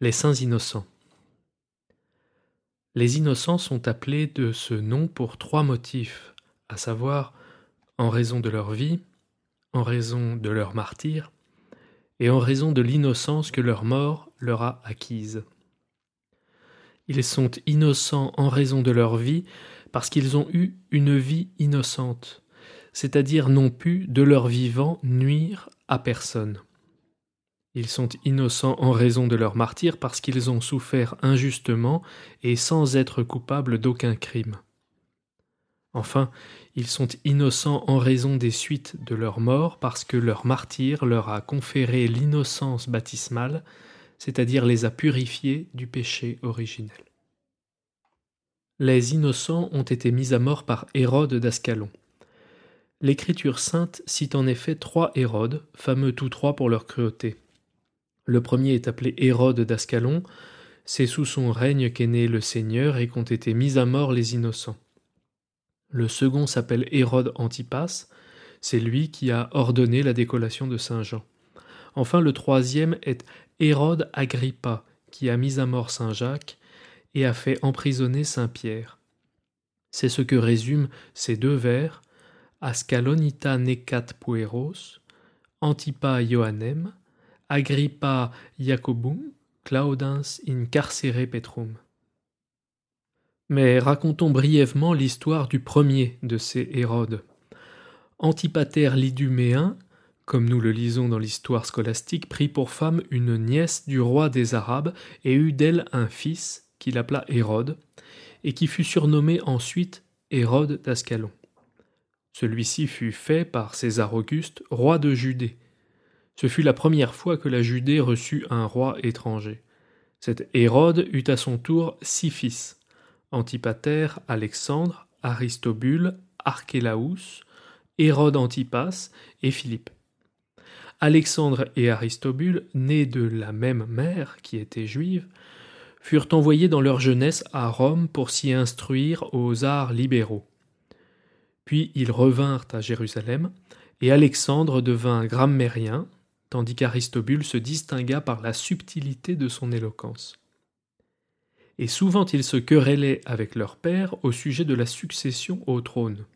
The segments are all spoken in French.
Les saints innocents. Les innocents sont appelés de ce nom pour trois motifs, à savoir en raison de leur vie, en raison de leur martyr, et en raison de l'innocence que leur mort leur a acquise. Ils sont innocents en raison de leur vie parce qu'ils ont eu une vie innocente, c'est-à-dire n'ont pu, de leur vivant, nuire à personne. Ils sont innocents en raison de leur martyr parce qu'ils ont souffert injustement et sans être coupables d'aucun crime. Enfin, ils sont innocents en raison des suites de leur mort parce que leur martyr leur a conféré l'innocence baptismale, c'est-à-dire les a purifiés du péché originel. Les innocents ont été mis à mort par Hérode d'Ascalon. L'Écriture sainte cite en effet trois Hérodes, fameux tous trois pour leur cruauté. Le premier est appelé Hérode d'Ascalon, c'est sous son règne qu'est né le Seigneur et qu'ont été mis à mort les innocents. Le second s'appelle Hérode Antipas, c'est lui qui a ordonné la décollation de Saint Jean. Enfin le troisième est Hérode Agrippa, qui a mis à mort Saint Jacques et a fait emprisonner Saint Pierre. C'est ce que résument ces deux vers Ascalonita necat pueros, Antipa Ioannem, Agrippa Jacobum, Claudens in carcere petrum. Mais racontons brièvement l'histoire du premier de ces Hérodes. Antipater l'Iduméen, comme nous le lisons dans l'histoire scolastique, prit pour femme une nièce du roi des Arabes et eut d'elle un fils qu'il appela Hérode, et qui fut surnommé ensuite Hérode d'Ascalon. Celui-ci fut fait par César Auguste roi de Judée, ce fut la première fois que la Judée reçut un roi étranger. Cet Hérode eut à son tour six fils Antipater, Alexandre, Aristobule, Archélaus, Hérode Antipas et Philippe. Alexandre et Aristobule, nés de la même mère qui était juive, furent envoyés dans leur jeunesse à Rome pour s'y instruire aux arts libéraux. Puis ils revinrent à Jérusalem, et Alexandre devint grammairien, tandis qu'Aristobule se distingua par la subtilité de son éloquence. Et souvent ils se querellaient avec leur père au sujet de la succession au trône.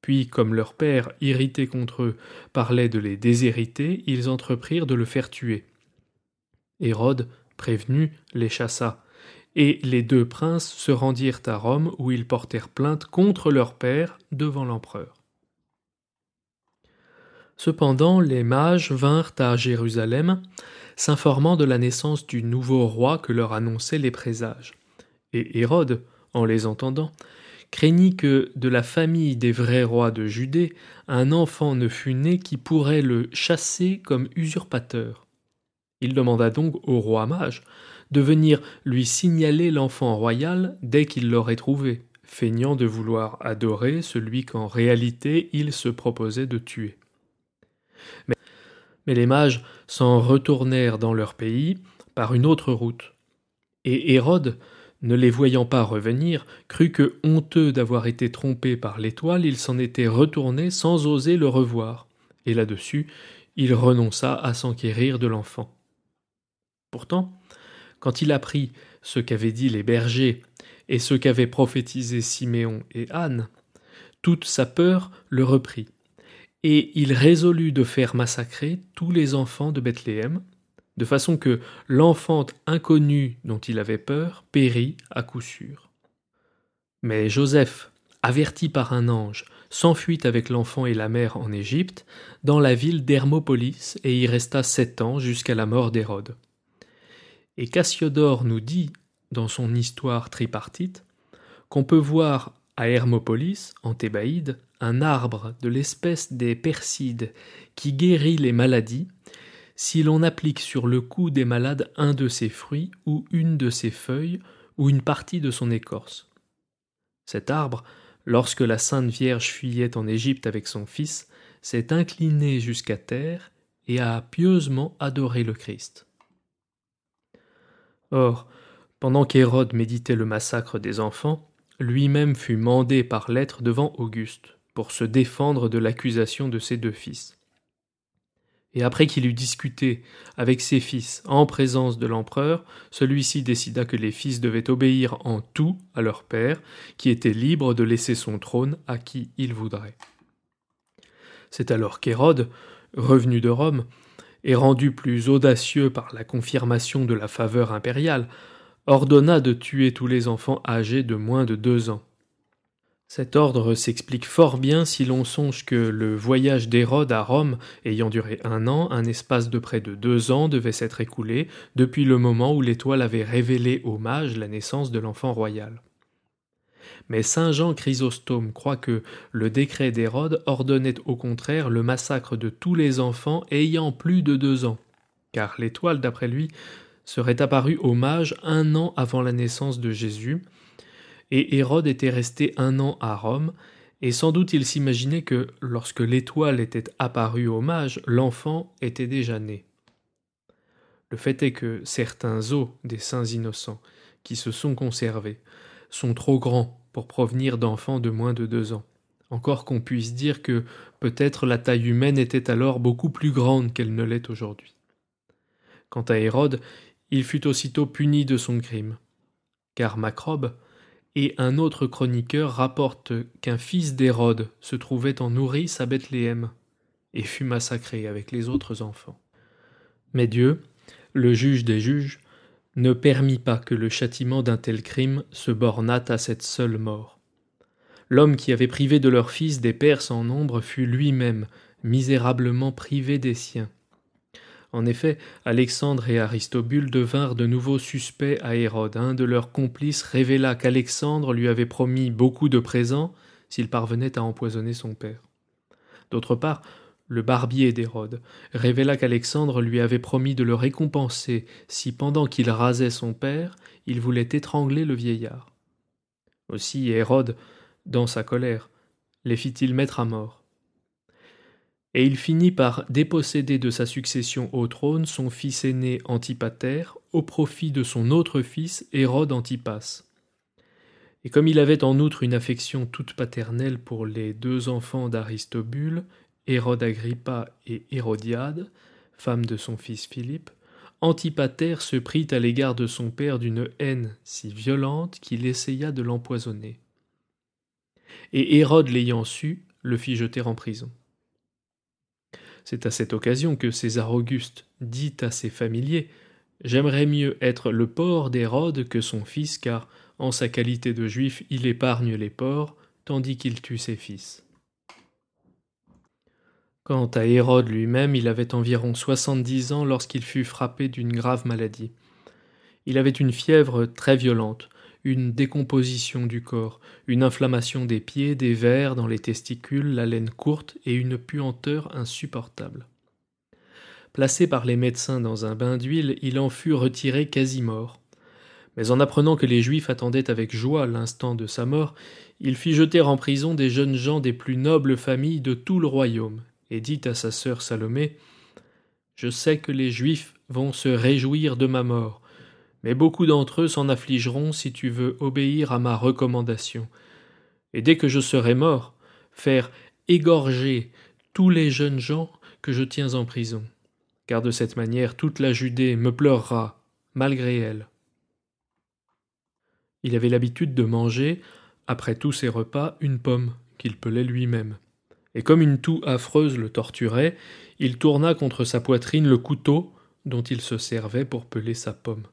Puis, comme leur père, irrité contre eux, parlait de les déshériter, ils entreprirent de le faire tuer. Hérode, prévenu, les chassa, et les deux princes se rendirent à Rome où ils portèrent plainte contre leur père devant l'empereur. Cependant, les mages vinrent à Jérusalem, s'informant de la naissance du nouveau roi que leur annonçaient les présages. Et Hérode, en les entendant, craignit que, de la famille des vrais rois de Judée, un enfant ne fût né qui pourrait le chasser comme usurpateur. Il demanda donc au roi mage de venir lui signaler l'enfant royal dès qu'il l'aurait trouvé, feignant de vouloir adorer celui qu'en réalité il se proposait de tuer. Mais, les mages s'en retournèrent dans leur pays par une autre route. Et Hérode, ne les voyant pas revenir, crut que, honteux d'avoir été trompé par l'étoile, il s'en était retourné sans oser le revoir, et là-dessus il renonça à s'enquérir de l'enfant. Pourtant, quand il apprit ce qu'avaient dit les bergers et ce qu'avaient prophétisé Siméon et Anne, toute sa peur le reprit, et il résolut de faire massacrer tous les enfants de Bethléem, de façon que l'enfant inconnu dont il avait peur périt à coup sûr. Mais Joseph, averti par un ange, s'enfuit avec l'enfant et la mère en Égypte, dans la ville d'Hermopolis, et y resta sept ans jusqu'à la mort d'Hérode. Et Cassiodore nous dit, dans son histoire tripartite, qu'on peut voir à Hermopolis, en Thébaïde, un arbre de l'espèce des persides qui guérit les maladies si l'on applique sur le cou des malades un de ses fruits ou une de ses feuilles ou une partie de son écorce. Cet arbre, lorsque la Sainte Vierge fuyait en Égypte avec son fils, s'est incliné jusqu'à terre et a pieusement adoré le Christ. Or, pendant qu'Hérode méditait le massacre des enfants, lui-même fut mandé par lettre devant Auguste pour se défendre de l'accusation de ses deux fils. Et après qu'il eut discuté avec ses fils en présence de l'empereur, celui-ci décida que les fils devaient obéir en tout à leur père, qui était libre de laisser son trône à qui il voudrait. C'est alors qu'Hérode, revenu de Rome, et rendu plus audacieux par la confirmation de la faveur impériale, ordonna de tuer tous les enfants âgés de moins de deux ans. Cet ordre s'explique fort bien si l'on songe que le voyage d'Hérode à Rome, ayant duré un an, un espace de près de deux ans devait s'être écoulé depuis le moment où l'étoile avait révélé aux mages la naissance de l'enfant royal. Mais saint Jean Chrysostome croit que le décret d'Hérode ordonnait au contraire le massacre de tous les enfants ayant plus de deux ans, car l'étoile, d'après lui, serait apparue aux mages un an avant la naissance de Jésus, et Hérode était resté un an à Rome, et sans doute il s'imaginait que, lorsque l'étoile était apparue aux mages, l'enfant était déjà né. Le fait est que certains os des saints innocents, qui se sont conservés, sont trop grands pour provenir d'enfants de moins de deux ans, encore qu'on puisse dire que peut-être la taille humaine était alors beaucoup plus grande qu'elle ne l'est aujourd'hui. Quant à Hérode, il fut aussitôt puni de son crime, car Macrobe, et un autre chroniqueur rapporte qu'un fils d'Hérode se trouvait en nourrice à Bethléem et fut massacré avec les autres enfants. Mais Dieu, le juge des juges, ne permit pas que le châtiment d'un tel crime se bornât à cette seule mort. L'homme qui avait privé de leurs fils des pères sans nombre fut lui-même misérablement privé des siens. En effet, Alexandre et Aristobule devinrent de nouveau suspects à Hérode. Un de leurs complices révéla qu'Alexandre lui avait promis beaucoup de présents s'il parvenait à empoisonner son père. D'autre part, le barbier d'Hérode révéla qu'Alexandre lui avait promis de le récompenser si pendant qu'il rasait son père, il voulait étrangler le vieillard. Aussi Hérode, dans sa colère, les fit-il mettre à mort et il finit par déposséder de sa succession au trône son fils aîné Antipater au profit de son autre fils Hérode Antipas. Et comme il avait en outre une affection toute paternelle pour les deux enfants d'Aristobule, Hérode Agrippa et Hérodiade, femme de son fils Philippe, Antipater se prit à l'égard de son père d'une haine si violente qu'il essaya de l'empoisonner. Et Hérode l'ayant su, le fit jeter en prison. C'est à cette occasion que César Auguste dit à ses familiers J'aimerais mieux être le porc d'Hérode que son fils, car, en sa qualité de juif, il épargne les porcs, tandis qu'il tue ses fils. Quant à Hérode lui-même, il avait environ soixante-dix ans lorsqu'il fut frappé d'une grave maladie. Il avait une fièvre très violente, une décomposition du corps, une inflammation des pieds, des vers dans les testicules, la laine courte et une puanteur insupportable. Placé par les médecins dans un bain d'huile, il en fut retiré quasi mort. Mais en apprenant que les Juifs attendaient avec joie l'instant de sa mort, il fit jeter en prison des jeunes gens des plus nobles familles de tout le royaume, et dit à sa sœur Salomé Je sais que les Juifs vont se réjouir de ma mort, mais beaucoup d'entre eux s'en affligeront si tu veux obéir à ma recommandation. Et dès que je serai mort, faire égorger tous les jeunes gens que je tiens en prison, car de cette manière toute la Judée me pleurera, malgré elle. Il avait l'habitude de manger, après tous ses repas, une pomme qu'il pelait lui-même. Et comme une toux affreuse le torturait, il tourna contre sa poitrine le couteau dont il se servait pour peler sa pomme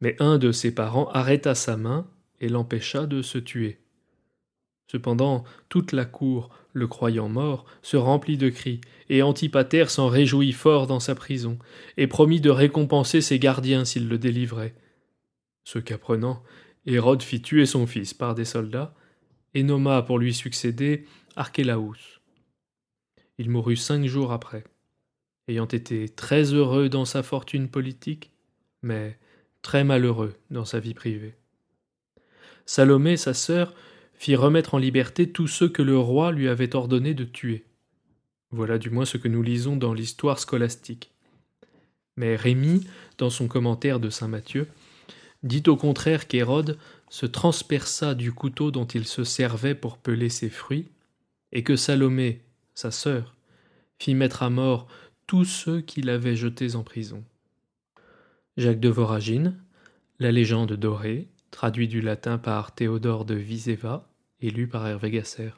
mais un de ses parents arrêta sa main et l'empêcha de se tuer. Cependant, toute la cour, le croyant mort, se remplit de cris, et Antipater s'en réjouit fort dans sa prison, et promit de récompenser ses gardiens s'il le délivrait. Ce qu'apprenant, Hérode fit tuer son fils par des soldats, et nomma pour lui succéder Archélaus. Il mourut cinq jours après, ayant été très heureux dans sa fortune politique, mais très malheureux dans sa vie privée. Salomé, sa sœur, fit remettre en liberté tous ceux que le roi lui avait ordonné de tuer. Voilà du moins ce que nous lisons dans l'histoire scolastique. Mais Rémy, dans son commentaire de saint Matthieu, dit au contraire qu'Hérode se transperça du couteau dont il se servait pour peler ses fruits, et que Salomé, sa sœur, fit mettre à mort tous ceux qui l'avaient jetés en prison. Jacques de Voragine, La légende dorée, traduit du latin par Théodore de Viseva et lu par Hervé Gasser.